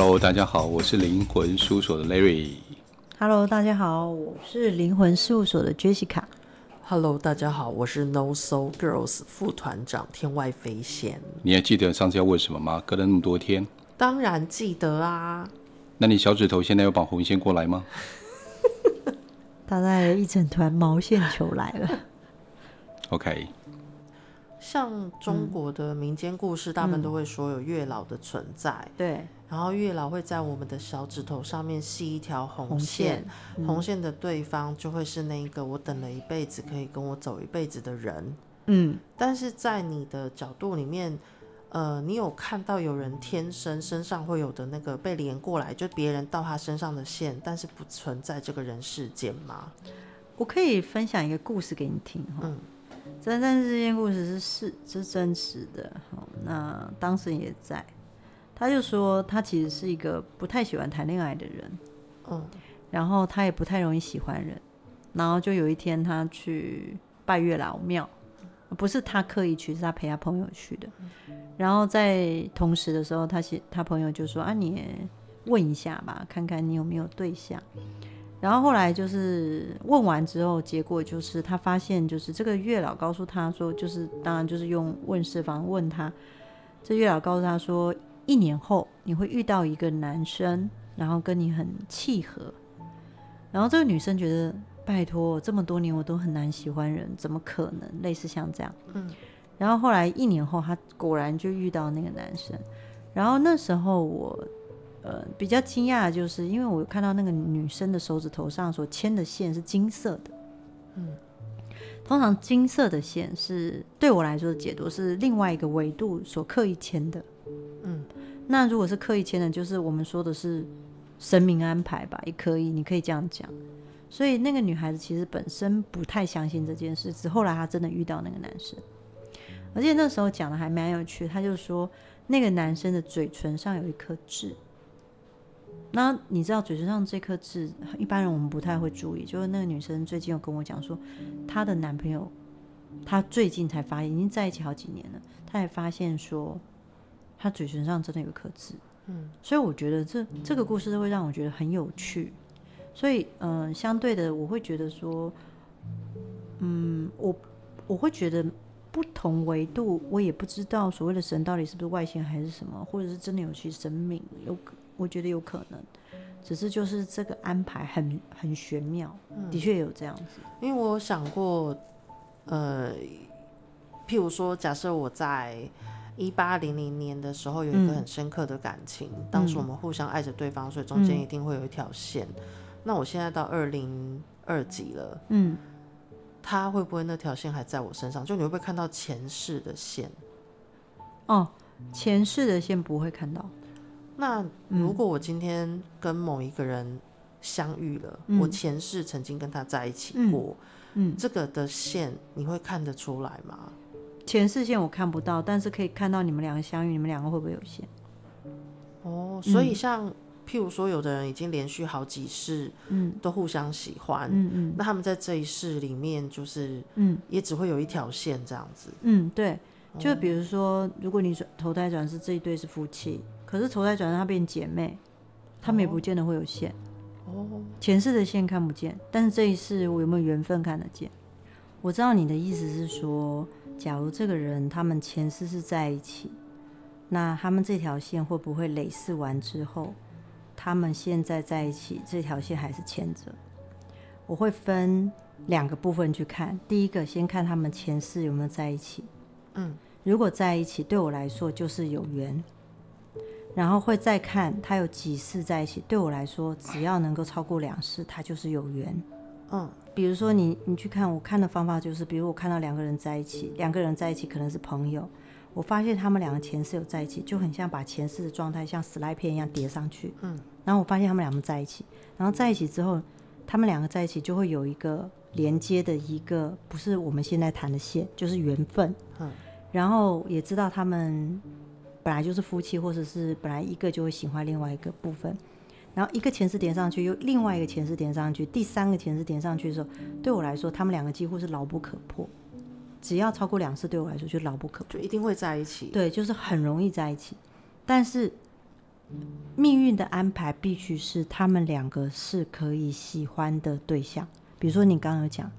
Hello，大家好，我是灵魂事务所的 Larry。Hello，大家好，我是灵魂事务所的 Jessica。Hello，大家好，我是 No Soul Girls 副团长天外飞仙。你还记得上次要问什么吗？隔了那么多天，当然记得啊。那你小指头现在有绑红线过来吗？他带了一整团毛线球来了。OK。像中国的民间故事，大部分都会说有月老的存在。嗯、对。然后月老会在我们的小指头上面系一条红线，红线，嗯、红线的对方就会是那个我等了一辈子可以跟我走一辈子的人。嗯，但是在你的角度里面，呃，你有看到有人天生身上会有的那个被连过来，就别人到他身上的线，但是不存在这个人世间吗？我可以分享一个故事给你听哈。嗯，真但是这件故事是是是真实的。好，那当事人也在。他就说，他其实是一个不太喜欢谈恋爱的人，嗯，然后他也不太容易喜欢人，然后就有一天他去拜月老庙，不是他刻意去，是他陪他朋友去的，然后在同时的时候，他他朋友就说啊，你问一下吧，看看你有没有对象，然后后来就是问完之后，结果就是他发现，就是这个月老告诉他说，就是当然就是用问事方问他，这月老告诉他说。一年后你会遇到一个男生，然后跟你很契合，然后这个女生觉得拜托，这么多年我都很难喜欢人，怎么可能？类似像这样，嗯，然后后来一年后，她果然就遇到那个男生，然后那时候我呃比较惊讶的就是，因为我看到那个女生的手指头上所牵的线是金色的，嗯，通常金色的线是对我来说的解读是另外一个维度所刻意牵的，嗯。那如果是刻意牵的，就是我们说的是神明安排吧，也可以，你可以这样讲。所以那个女孩子其实本身不太相信这件事，只后来她真的遇到那个男生，而且那时候讲的还蛮有趣，她就说那个男生的嘴唇上有一颗痣。那你知道嘴唇上这颗痣，一般人我们不太会注意。就是那个女生最近有跟我讲说，她的男朋友，她最近才发现，已经在一起好几年了，她也发现说。他嘴唇上真的有颗痣，嗯，所以我觉得这这个故事会让我觉得很有趣，所以嗯、呃，相对的，我会觉得说，嗯，我我会觉得不同维度，我也不知道所谓的神到底是不是外星还是什么，或者是真的有其神明，有我觉得有可能，只是就是这个安排很很玄妙，嗯、的确有这样子，因为我有想过，呃，譬如说，假设我在。一八零零年的时候，有一个很深刻的感情。嗯、当时我们互相爱着对方，所以中间一定会有一条线。嗯、那我现在到二零二几了，嗯，他会不会那条线还在我身上？就你会不会看到前世的线？哦，前世的线不会看到。那如果我今天跟某一个人相遇了，嗯、我前世曾经跟他在一起过，嗯，嗯这个的线你会看得出来吗？前视线我看不到，但是可以看到你们两个相遇，你们两个会不会有线？哦，所以像、嗯、譬如说，有的人已经连续好几世，嗯，都互相喜欢，嗯嗯，嗯那他们在这一世里面，就是，嗯，也只会有一条线这样子，嗯，对，就比如说，如果你投胎转世这一对是夫妻，可是投胎转世他变姐妹，他们也不见得会有线，哦，前世的线看不见，但是这一世我有没有缘分看得见？我知道你的意思是说。假如这个人他们前世是在一起，那他们这条线会不会累世完之后，他们现在在一起，这条线还是牵着？我会分两个部分去看。第一个，先看他们前世有没有在一起。嗯，如果在一起，对我来说就是有缘。然后会再看他有几世在一起，对我来说，只要能够超过两世，他就是有缘。嗯。比如说你，你去看，我看的方法就是，比如我看到两个人在一起，两个人在一起可能是朋友，我发现他们两个前世有在一起，就很像把前世的状态像 slide 片一样叠上去，嗯，然后我发现他们两个在一起，然后在一起之后，他们两个在一起就会有一个连接的一个，不是我们现在谈的线，就是缘分，嗯，然后也知道他们本来就是夫妻，或者是本来一个就会喜欢另外一个部分。然后一个前世点上去，又另外一个前世点上去，第三个前世点上去的时候，对我来说，他们两个几乎是牢不可破。只要超过两次，对我来说就牢不可破，就一定会在一起。对，就是很容易在一起。但是命运的安排必须是他们两个是可以喜欢的对象。比如说，你刚刚有讲，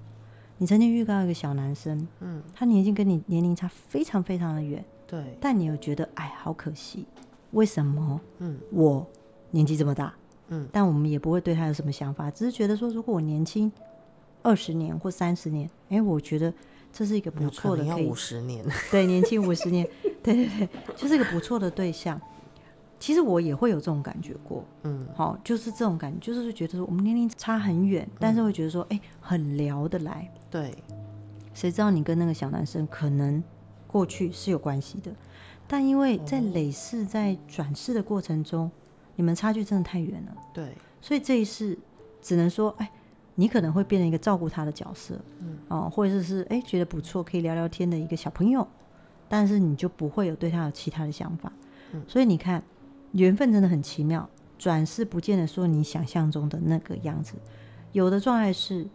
你曾经遇到一个小男生，嗯，他年纪跟你年龄差非常非常的远，对，但你又觉得，哎，好可惜，为什么？嗯，我年纪这么大，嗯，但我们也不会对他有什么想法，只是觉得说，如果我年轻二十年或三十年，哎，我觉得这是一个不错的，可以五十年，对，年轻五十年，对对对，就是一个不错的对象。其实我也会有这种感觉过，嗯，好，就是这种感觉，就是觉得说我们年龄差很远，嗯，但是会觉得说，哎，很聊得来。对，谁知道你跟那个小男生可能过去是有关系的，但因为在累世在转世的过程中，你们差距真的太远了。对，所以这一世只能说，哎，你可能会变成一个照顾他的角色，嗯，哦，或者是是哎觉得不错可以聊聊天的一个小朋友，但是你就不会有对他有其他的想法。嗯，所以你看。缘分真的很奇妙，转世不见得说你想象中的那个样子。有的状态是，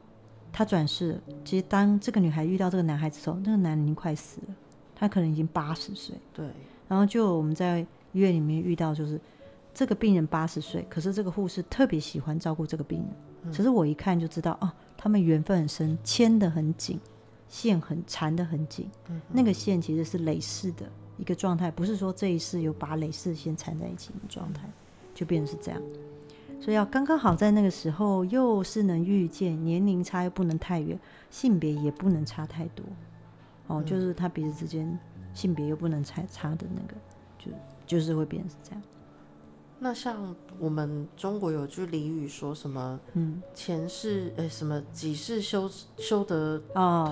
他转世，其实当这个女孩遇到这个男孩子的时候，那个男人已经快死了，他可能已经八十岁。对。然后就我们在医院里面遇到，就是这个病人八十岁，可是这个护士特别喜欢照顾这个病人。嗯。其实我一看就知道，哦，他们缘分很深，牵得很紧，线很缠得很紧。嗯。那个线其实是累世的。一个状态，不是说这一世有把累世先缠在一起的状态，就变成是这样。所以要刚刚好在那个时候，又是能遇见，年龄差又不能太远，性别也不能差太多。哦，就是他彼此之间性别又不能差差的那个，就就是会变成是这样。那像我们中国有句俚语说什么？嗯，前世诶、欸，什么几世修修得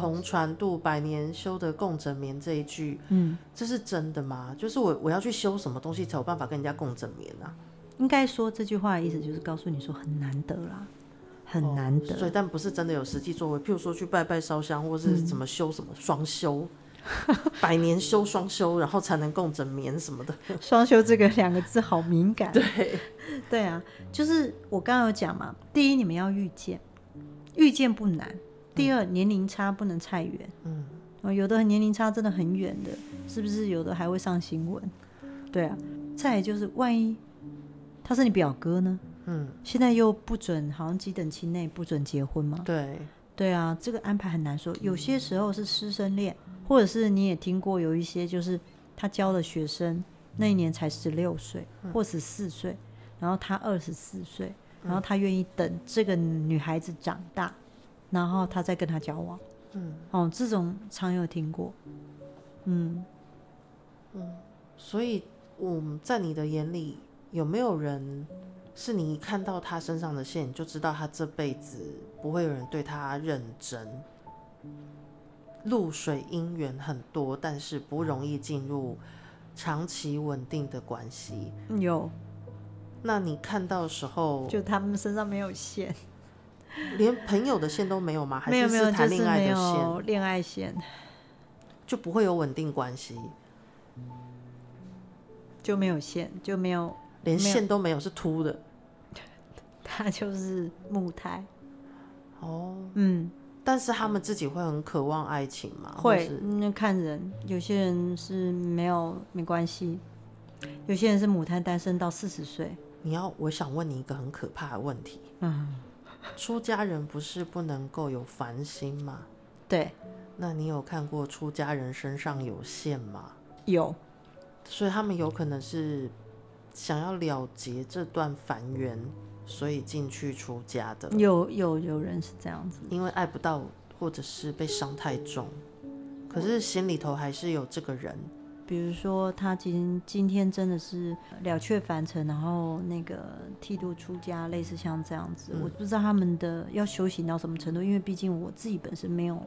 同船渡，百年修得共枕眠这一句，嗯，这是真的吗？就是我我要去修什么东西才有办法跟人家共枕眠啊？应该说这句话的意思就是告诉你说很难得啦，很难得。哦、所以但不是真的有实际作为，譬如说去拜拜烧香，或是怎么修什么双修。嗯 百年修双修，然后才能共枕眠什么的。双修这个两个字好敏感。对，对啊，就是我刚刚有讲嘛。第一，你们要遇见，遇见不难。第二，嗯、年龄差不能太远。嗯，有的年龄差真的很远的，是不是？有的还会上新闻。对啊，再就是万一他是你表哥呢？嗯，现在又不准，好像几等亲内不准结婚嘛。对，对啊，这个安排很难说。有些时候是师生恋。或者是你也听过有一些，就是他教的学生那一年才十六岁或十四岁，然后他二十四岁，然后他愿意等这个女孩子长大，然后他再跟她交往。嗯，哦，这种常有听过。嗯嗯，所以我们在你的眼里有没有人是你一看到他身上的线，你就知道他这辈子不会有人对他认真？露水姻缘很多，但是不容易进入长期稳定的关系。有，那你看到的时候，就他们身上没有线，连朋友的线都没有吗？还是没有谈恋爱的线？恋爱线，就不会有稳定关系，就没有线，就没有，连线都没有，是秃的，他就是木胎。哦，嗯。但是他们自己会很渴望爱情吗？会，那看人，有些人是没有没关系，有些人是母胎单身到四十岁。你要，我想问你一个很可怕的问题。嗯，出家人不是不能够有凡心吗？对。那你有看过出家人身上有线吗？有。所以他们有可能是想要了结这段凡缘。所以进去出家的有有有人是这样子，因为爱不到，或者是被伤太重，可是心里头还是有这个人。比如说他今今天真的是了却凡尘，然后那个剃度出家，类似像这样子，嗯、我不知道他们的要修行到什么程度，因为毕竟我自己本身没有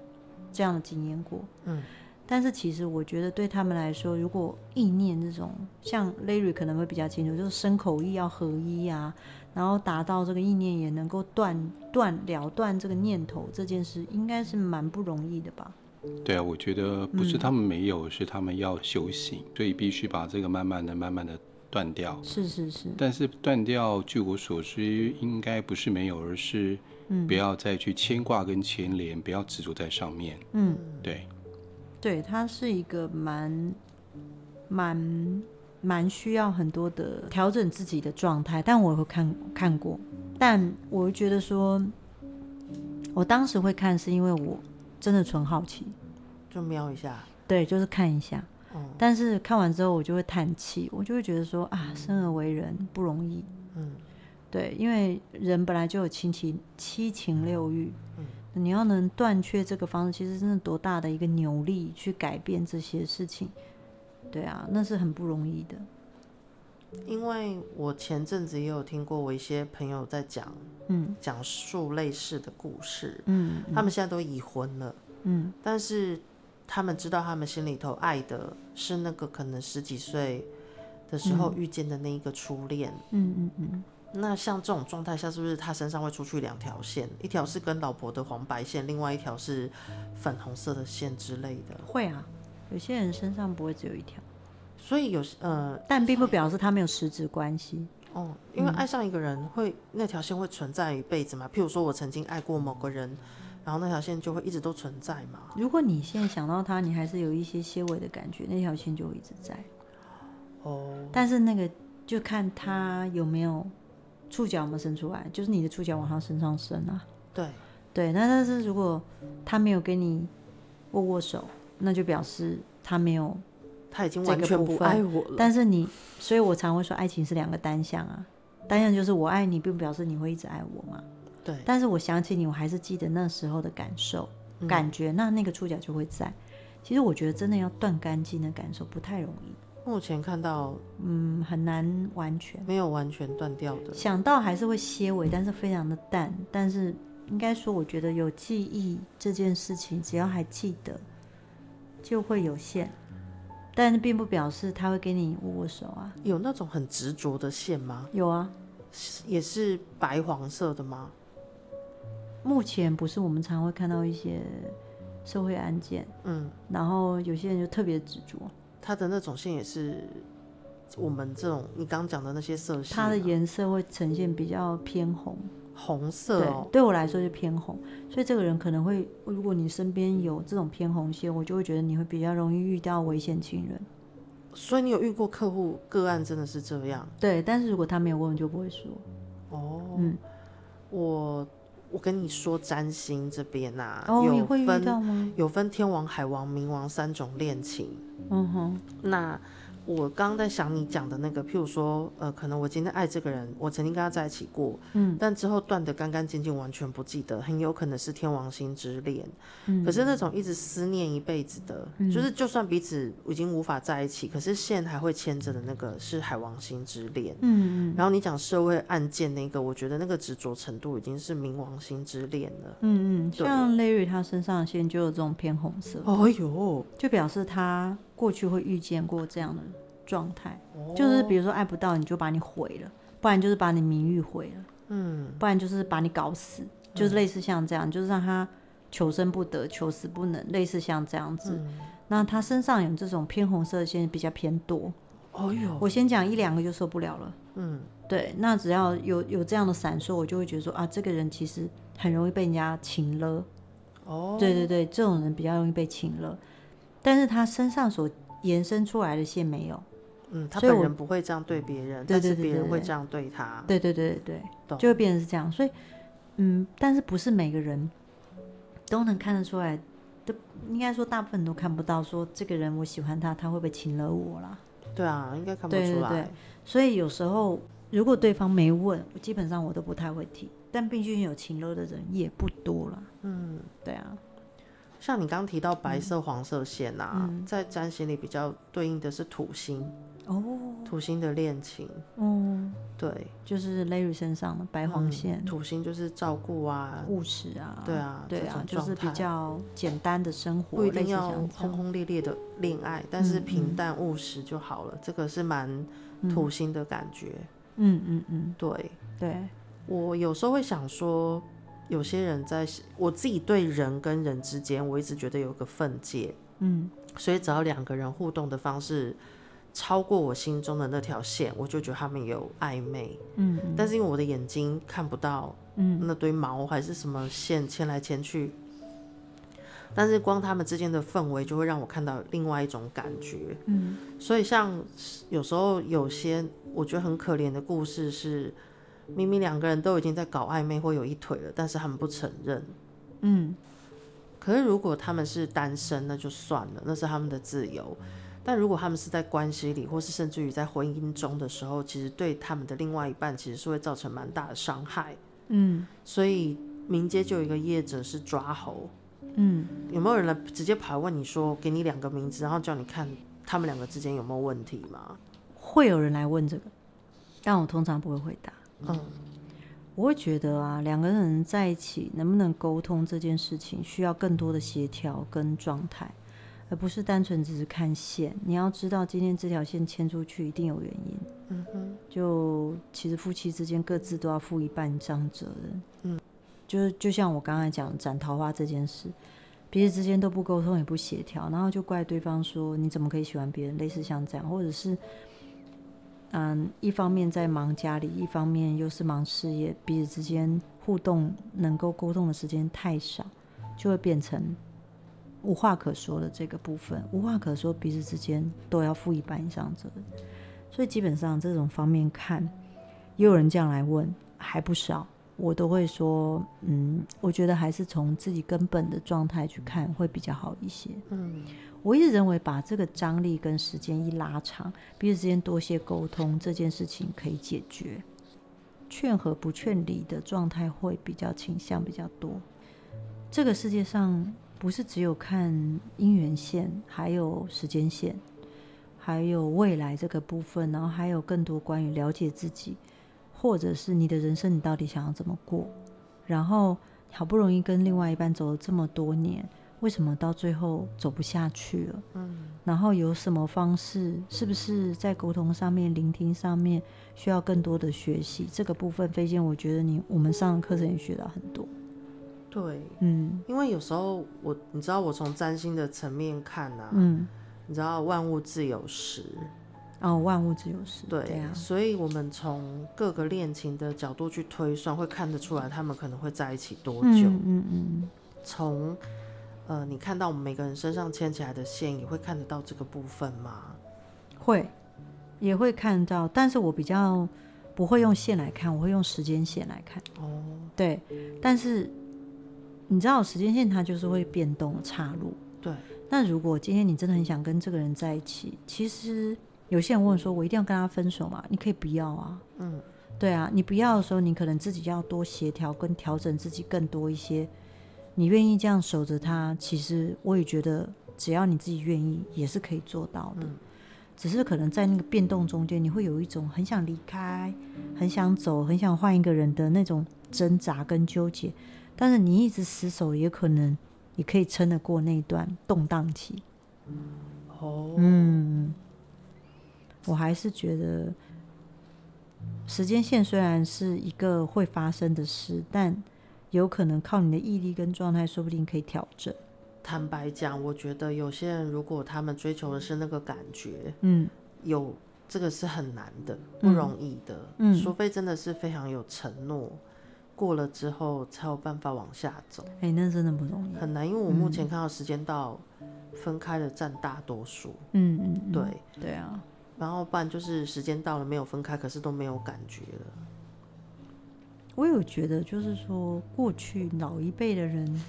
这样的经验过。嗯，但是其实我觉得对他们来说，如果意念这种，像 Larry 可能会比较清楚，就是身口意要合一啊。然后达到这个意念也能够断断了断这个念头这件事，应该是蛮不容易的吧？对啊，我觉得不是他们没有，嗯、是他们要修行，所以必须把这个慢慢的、慢慢的断掉。是是是。但是断掉，据我所知，应该不是没有，而是不要再去牵挂跟牵连，不要执着在上面。嗯，对。对，它是一个蛮蛮蛮需要很多的调整自己的状态，但我会看看过，但我觉得说，我当时会看是因为我真的纯好奇，就瞄一下，对，就是看一下。嗯，但是看完之后，我就会叹气，我就会觉得说啊，生而为人不容易。嗯，对，因为人本来就有七情七情六欲，嗯，你要能断却这个方式，其实真的多大的一个扭力去改变这些事情。对啊，那是很不容易的。因为我前阵子也有听过我一些朋友在讲，嗯，讲述类似的故事，嗯，他们现在都已婚了，嗯，但是他们知道他们心里头爱的是那个可能十几岁的时候遇见的那一个初恋，嗯嗯嗯。那像这种状态下，是不是他身上会出去两条线？一条是跟老婆的黄白线，另外一条是粉红色的线之类的？会啊。有些人身上不会只有一条，所以有呃，但并不表示他没有实质关系哦。因为爱上一个人会，会那条线会存在一辈子嘛？譬如说我曾经爱过某个人，然后那条线就会一直都存在嘛？如果你现在想到他，你还是有一些些微的感觉，那条线就会一直在。哦，但是那个就看他有没有触角有没有伸出来，就是你的触角往他身上伸啊。对对，那但是如果他没有跟你握握手。那就表示他没有，他已经完全不爱我了。但是你，所以我常会说，爱情是两个单向啊。单向就是我爱你，并不表示你会一直爱我嘛。对。但是我想起你，我还是记得那时候的感受、嗯、感觉，那那个触角就会在。其实我觉得真的要断干净的感受不太容易。目前看到，嗯，很难完全没有完全断掉的。想到还是会些尾，但是非常的淡。但是应该说，我觉得有记忆这件事情，只要还记得。就会有线，但是并不表示他会跟你握握手啊。有那种很执着的线吗？有啊，也是白黄色的吗？目前不是，我们常会看到一些社会案件，嗯，然后有些人就特别执着。他的那种线也是我们这种你刚讲的那些色系，它的颜色会呈现比较偏红。红色哦，对，对我来说就偏红，所以这个人可能会，如果你身边有这种偏红线，我就会觉得你会比较容易遇到危险情人。所以你有遇过客户个案真的是这样？对，但是如果他没有问，就不会说。哦，嗯，我我跟你说占星这边啊，哦，有会遇到吗？有分天王、海王、冥王三种恋情。嗯哼，那。我刚刚在想你讲的那个，譬如说，呃，可能我今天爱这个人，我曾经跟他在一起过，嗯，但之后断得干干净净，完全不记得，很有可能是天王星之恋。嗯，可是那种一直思念一辈子的，嗯，就是就算彼此已经无法在一起，可是线还会牵着的那个是海王星之恋。嗯，然后你讲社会案件那个，我觉得那个执着程度已经是冥王星之恋了。嗯嗯，像 Larry 他身上的线就有这种偏红色。哦呦，就表示他。过去会遇见过这样的状态，哦，就是比如说爱不到你就把你毁了，不然就是把你名誉毁了，嗯，不然就是把你搞死，就是类似像这样，嗯，就是让他求生不得，求死不能，类似像这样子。嗯，那他身上有这种偏红色的线比较偏多。哦哟，我先讲一两个就受不了了。嗯，对，那只要有有这样的闪烁，我就会觉得说啊，这个人其实很容易被人家情勒。哦，对对对，这种人比较容易被情勒。但是他身上所延伸出来的线没有，嗯，他本人不会这样对别人，但是别人会这样对他，对对对对对，就会变成是这样。所以，嗯，但是不是每个人都能看得出来，都应该说大部分都看不到，说这个人我喜欢他，他会不会情勒我啦？对啊，应该看不出来。对对对，所以有时候如果对方没问，基本上我都不太会提。但毕竟有情勒的人也不多了，嗯，对啊。像你刚刚提到白色、黄色线啊，嗯、在占星里比较对应的是土星哦，土星的恋情哦，对，就是 Larry 身上的白黄线，嗯、土星就是照顾啊，务实啊，对啊，对啊，就是比较简单的生活，不一定要轰轰烈烈的恋爱，但是平淡务实就好了，嗯、这个是蛮土星的感觉，嗯嗯嗯，对对，我有时候会想说。有些人在我自己对人跟人之间，我一直觉得有个分界，嗯，所以只要两个人互动的方式超过我心中的那条线，我就觉得他们有暧昧，嗯，但是因为我的眼睛看不到，嗯，那堆毛还是什么线牵来牵去，但是光他们之间的氛围就会让我看到另外一种感觉。嗯，所以像有时候有些我觉得很可怜的故事是，明明两个人都已经在搞暧昧或有一腿了，但是他们不承认。嗯，可是如果他们是单身，那就算了，那是他们的自由。但如果他们是在关系里，或是甚至于在婚姻中的时候，其实对他们的另外一半其实是会造成蛮大的伤害。嗯，所以民间就有一个业者是抓猴。嗯，有没有人来直接跑来问你说，给你两个名字，然后叫你看他们两个之间有没有问题吗？会有人来问这个，但我通常不会回答。嗯，我会觉得啊，两个人在一起能不能沟通这件事情，需要更多的协调跟状态，而不是单纯只是看线。你要知道，今天这条线牵出去一定有原因。嗯哼，就其实夫妻之间各自都要负一半以上责任。嗯。就是就像我刚才讲斩桃花这件事，彼此之间都不沟通也不协调，然后就怪对方说你怎么可以喜欢别人，类似像这样，或者是嗯，一方面在忙家里，一方面又是忙事业，彼此之间互动能够沟通的时间太少，就会变成无话可说的这个部分，无话可说，彼此之间都要负一半以上责任，所以基本上这种方面看，也有人这样来问，还不少。我都会说，嗯，我觉得还是从自己根本的状态去看会比较好一些。嗯，我一直认为把这个张力跟时间一拉长，彼此之间多些沟通，这件事情可以解决。劝和不劝离的状态会比较倾向比较多。这个世界上不是只有看姻缘线，还有时间线，还有未来这个部分，然后还有更多关于了解自己。或者是你的人生，你到底想要怎么过？然后好不容易跟另外一半走了这么多年，为什么到最后走不下去了？嗯，然后有什么方式？是不是在沟通上面、聆听上面需要更多的学习？这个部分，飞仙，我觉得你我们上的课程也学到很多。对，嗯，因为有时候我，你知道，我从占星的层面看啊，嗯，你知道万物自有时。哦，万物之有时。对，对啊，所以我们从各个恋情的角度去推算，会看得出来他们可能会在一起多久。嗯嗯，嗯。从呃，你看到我们每个人身上牵起来的线，也会看得到这个部分吗？会，也会看到，但是我比较不会用线来看，我会用时间线来看。哦。对，但是你知道时间线它就是会变动岔路。对。那如果今天你真的很想跟这个人在一起，其实。有些人问说：“我一定要跟他分手吗？”你可以不要啊。嗯，对啊，你不要的时候，你可能自己要多协调跟调整自己更多一些。你愿意这样守着他，其实我也觉得，只要你自己愿意，也是可以做到的。嗯，只是可能在那个变动中间，你会有一种很想离开、很想走、很想换一个人的那种挣扎跟纠结。但是你一直死守，也可能你可以撑得过那段动荡期。嗯，哦，嗯。我还是觉得，时间线虽然是一个会发生的事，但有可能靠你的毅力跟状态，说不定可以调整。坦白讲，我觉得有些人如果他们追求的是那个感觉，嗯，有这个是很难的，不容易的，嗯，除非真的是非常有承诺，过了之后才有办法往下走。哎，那真的不容易，很难，因为我目前看到时间到，分开的占大多数。嗯嗯，对，对啊。然后不然就是时间到了没有分开，可是都没有感觉了。我有觉得，就是说过去老一辈的人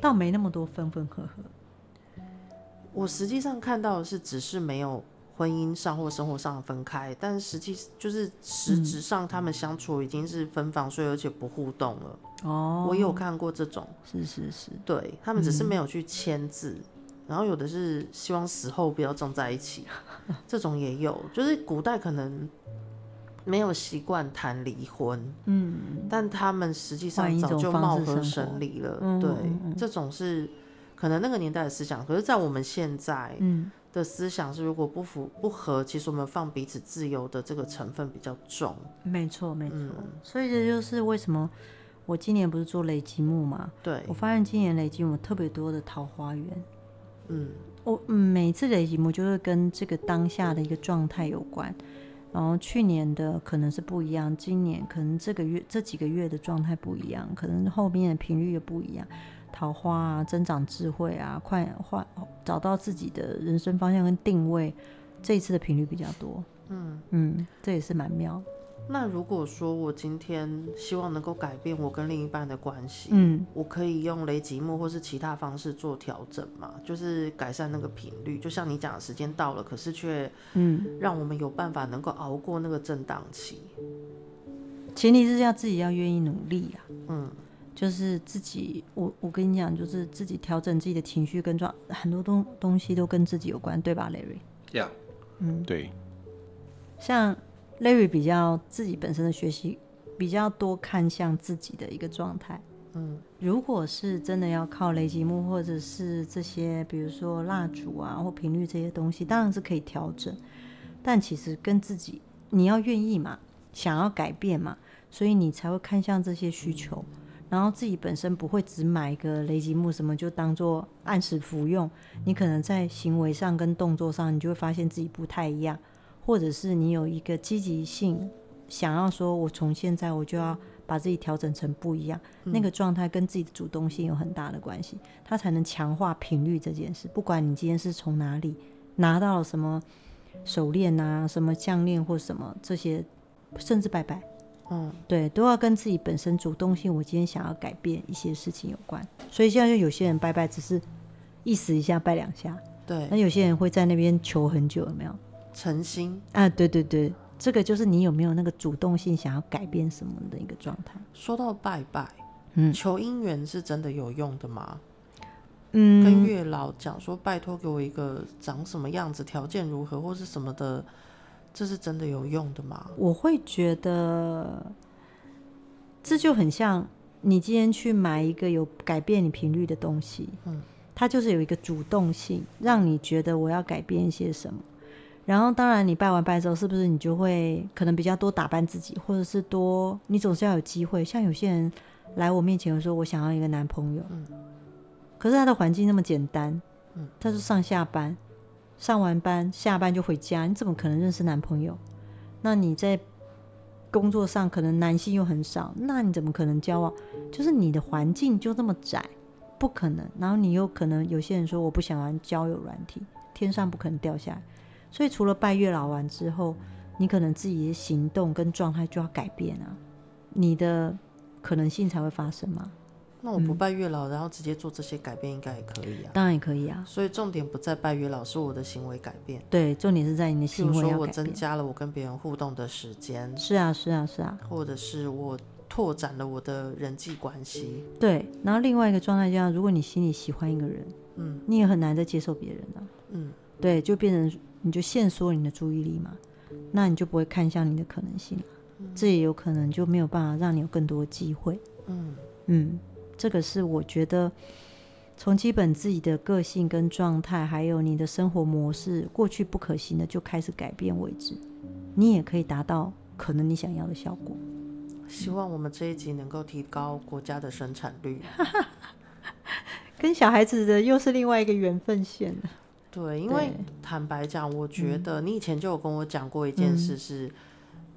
倒没那么多分分合合。我实际上看到的是，只是没有婚姻上或生活上的分开，但实际就是实质上他们相处已经是分房睡，而且不互动了。哦，我有看过这种，是是是，对，他们只是没有去签字。嗯然后有的是希望死后不要葬在一起，这种也有，就是古代可能没有习惯谈离婚，嗯，但他们实际上早就貌合神离了，对，这种是可能那个年代的思想，可是，在我们现在的思想是，如果不符不合，其实我们放彼此自由的这个成分比较重，没错没错，所以这就是为什么我今年不是做累积木嘛，对，我发现今年累积木特别多的桃花源。嗯，我每次的题目就是跟这个当下的一个状态有关，然后去年的可能是不一样，今年可能这个月这几个月的状态不一样，可能后面的频率也不一样，桃花啊，增长智慧啊，快换找到自己的人生方向跟定位，这一次的频率比较多。嗯嗯，这也是蛮妙。那如果说我今天希望能够改变我跟另一半的关系，嗯，我可以用雷吉木或是其他方式做调整嘛？就是改善那个频率，就像你讲的时间到了，可是却嗯，让我们有办法能够熬过那个震荡期。前提是要自己要愿意努力啊，嗯，就是自己，我我跟你讲，就是自己调整自己的情绪跟状，很多东东西都跟自己有关，对吧，Larry？呀，嗯，对，像。Larry 比较自己本身的学习比较多，看向自己的一个状态。嗯，如果是真的要靠雷吉木或者是这些，比如说蜡烛啊或频率这些东西，当然是可以调整。但其实跟自己，你要愿意嘛，想要改变嘛，所以你才会看向这些需求。然后自己本身不会只买一个雷吉木什么就当做按时服用，你可能在行为上跟动作上，你就会发现自己不太一样。或者是你有一个积极性，想要说，我从现在我就要把自己调整成不一样，嗯、那个状态跟自己的主动性有很大的关系，它才能强化频率这件事。不管你今天是从哪里拿到了什么手链啊、什么项链或什么这些，甚至拜拜，嗯，对，都要跟自己本身主动性，我今天想要改变一些事情有关。所以现在就有些人拜拜只是意思一下拜两下，对，那有些人会在那边求很久，有没有？诚心啊，对对对，这个就是你有没有那个主动性想要改变什么的一个状态。说到拜拜，嗯，求姻缘是真的有用的吗？嗯，跟月老讲说拜托给我一个长什么样子，条件如何或是什么的，这是真的有用的吗？我会觉得这就很像你今天去买一个有改变你频率的东西，嗯，它就是有一个主动性，让你觉得我要改变一些什么。然后，当然，你拜完拜之后，是不是你就会可能比较多打扮自己，或者是多，你总是要有机会。像有些人来我面前说，我想要一个男朋友，嗯，可是他的环境那么简单，嗯，他是上下班，上完班下班就回家，你怎么可能认识男朋友？那你在工作上可能男性又很少，那你怎么可能交往？就是你的环境就这么窄，不可能。然后你又可能有些人说，我不想玩交友软体，天上不可能掉下来。所以，除了拜月老完之后，你可能自己的行动跟状态就要改变啊，你的可能性才会发生嘛。那我不拜月老，嗯、然后直接做这些改变，应该也可以啊。当然也可以啊。所以重点不在拜月老，是我的行为改变。对，重点是在你的行为要改变。比如说，我增加了我跟别人互动的时间。是啊，是啊，是啊。或者是我拓展了我的人际关系。对，然后另外一个状态就像，如果你心里喜欢一个人，嗯，你也很难再接受别人了，啊。嗯，对，就变成。你就限缩你的注意力嘛，那你就不会看向你的可能性，嗯，这也有可能就没有办法让你有更多的机会。嗯嗯，这个是我觉得从基本自己的个性跟状态，还有你的生活模式，过去不可行的就开始改变为止，你也可以达到可能你想要的效果。希望我们这一集能够提高国家的生产率，跟小孩子的又是另外一个缘分线了。对，因为坦白讲，我觉得你以前就有跟我讲过一件事是，是、嗯、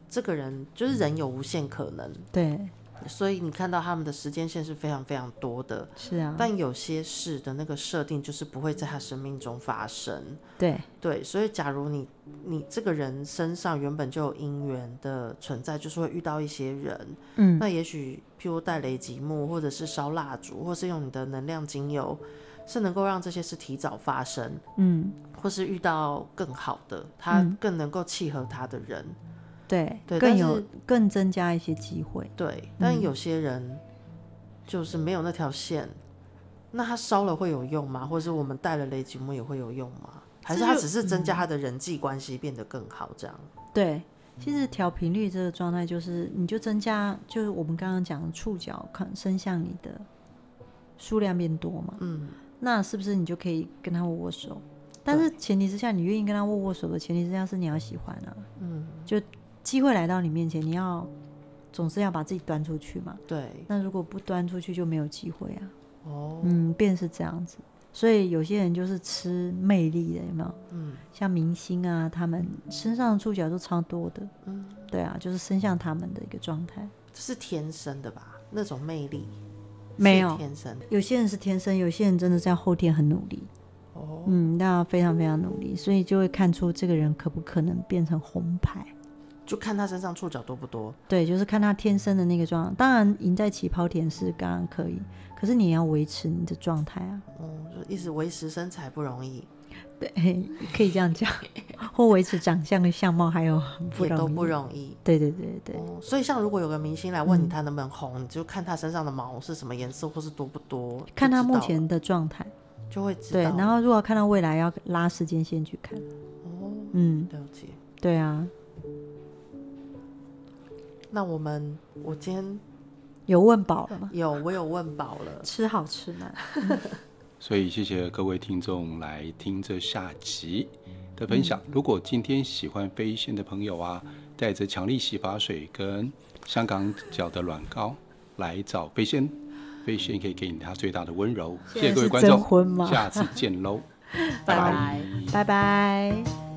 这个人就是人有无限可能，对，所以你看到他们的时间线是非常非常多的，是啊，但有些事的那个设定就是不会在他生命中发生，对。对，所以假如你你这个人身上原本就有姻缘的存在，就是会遇到一些人，嗯，那也许譬如带雷吉木，或者是烧蜡烛，或是用你的能量精油。是能够让这些事提早发生，嗯，或是遇到更好的，他更能够契合他的人，嗯、对，对，更有更增加一些机会，对。但有些人就是没有那条线，嗯、那他烧了会有用吗？或者是我们带了雷吉木也会有用吗？还是他只是增加他的人际关系变得更好？这样、嗯？对，其实调频率这个状态就是，你就增加，就是我们刚刚讲的触角可能伸向你的数量变多嘛，嗯。那是不是你就可以跟他握握手？但是前提之下，你愿意跟他握握手的前提之下是你要喜欢啊。嗯，就机会来到你面前，你要总是要把自己端出去嘛。对。那如果不端出去，就没有机会啊。哦。嗯，便是这样子。所以有些人就是吃魅力的，有没有？嗯。像明星啊，他们身上的触角都超多的。嗯。对啊，就是伸向他们的一个状态。这是天生的吧？那种魅力。没有天生。有些人是天生，有些人真的在后天很努力。哦，嗯，那非常非常努力，所以就会看出这个人可不可能变成红牌。就看他身上触角多不多。对，就是看他天生的那个状态。当然，赢在起跑点是当然可以，可是你也要维持你的状态啊。嗯，就一直维持身材不容易。对，可以这样讲，或维持长相的相貌还有不也都不容易。对对对对、嗯。所以，像如果有个明星来问你他能不能红，嗯、你就看他身上的毛是什么颜色，或是多不多，看他目前的状态就会知道。对，然后如果看到未来，要拉时间线去看。哦，嗯，了解。对啊。那我们，我今天有问饱了吗？有，我有问饱了。吃好吃满。所以谢谢各位听众来听这下集的分享。嗯、如果今天喜欢飞仙的朋友啊，带着强力洗发水跟香港脚的软膏来找飞仙，飞仙可以给你他最大的温柔。谢谢各位观众，下次见喽，拜拜，拜拜。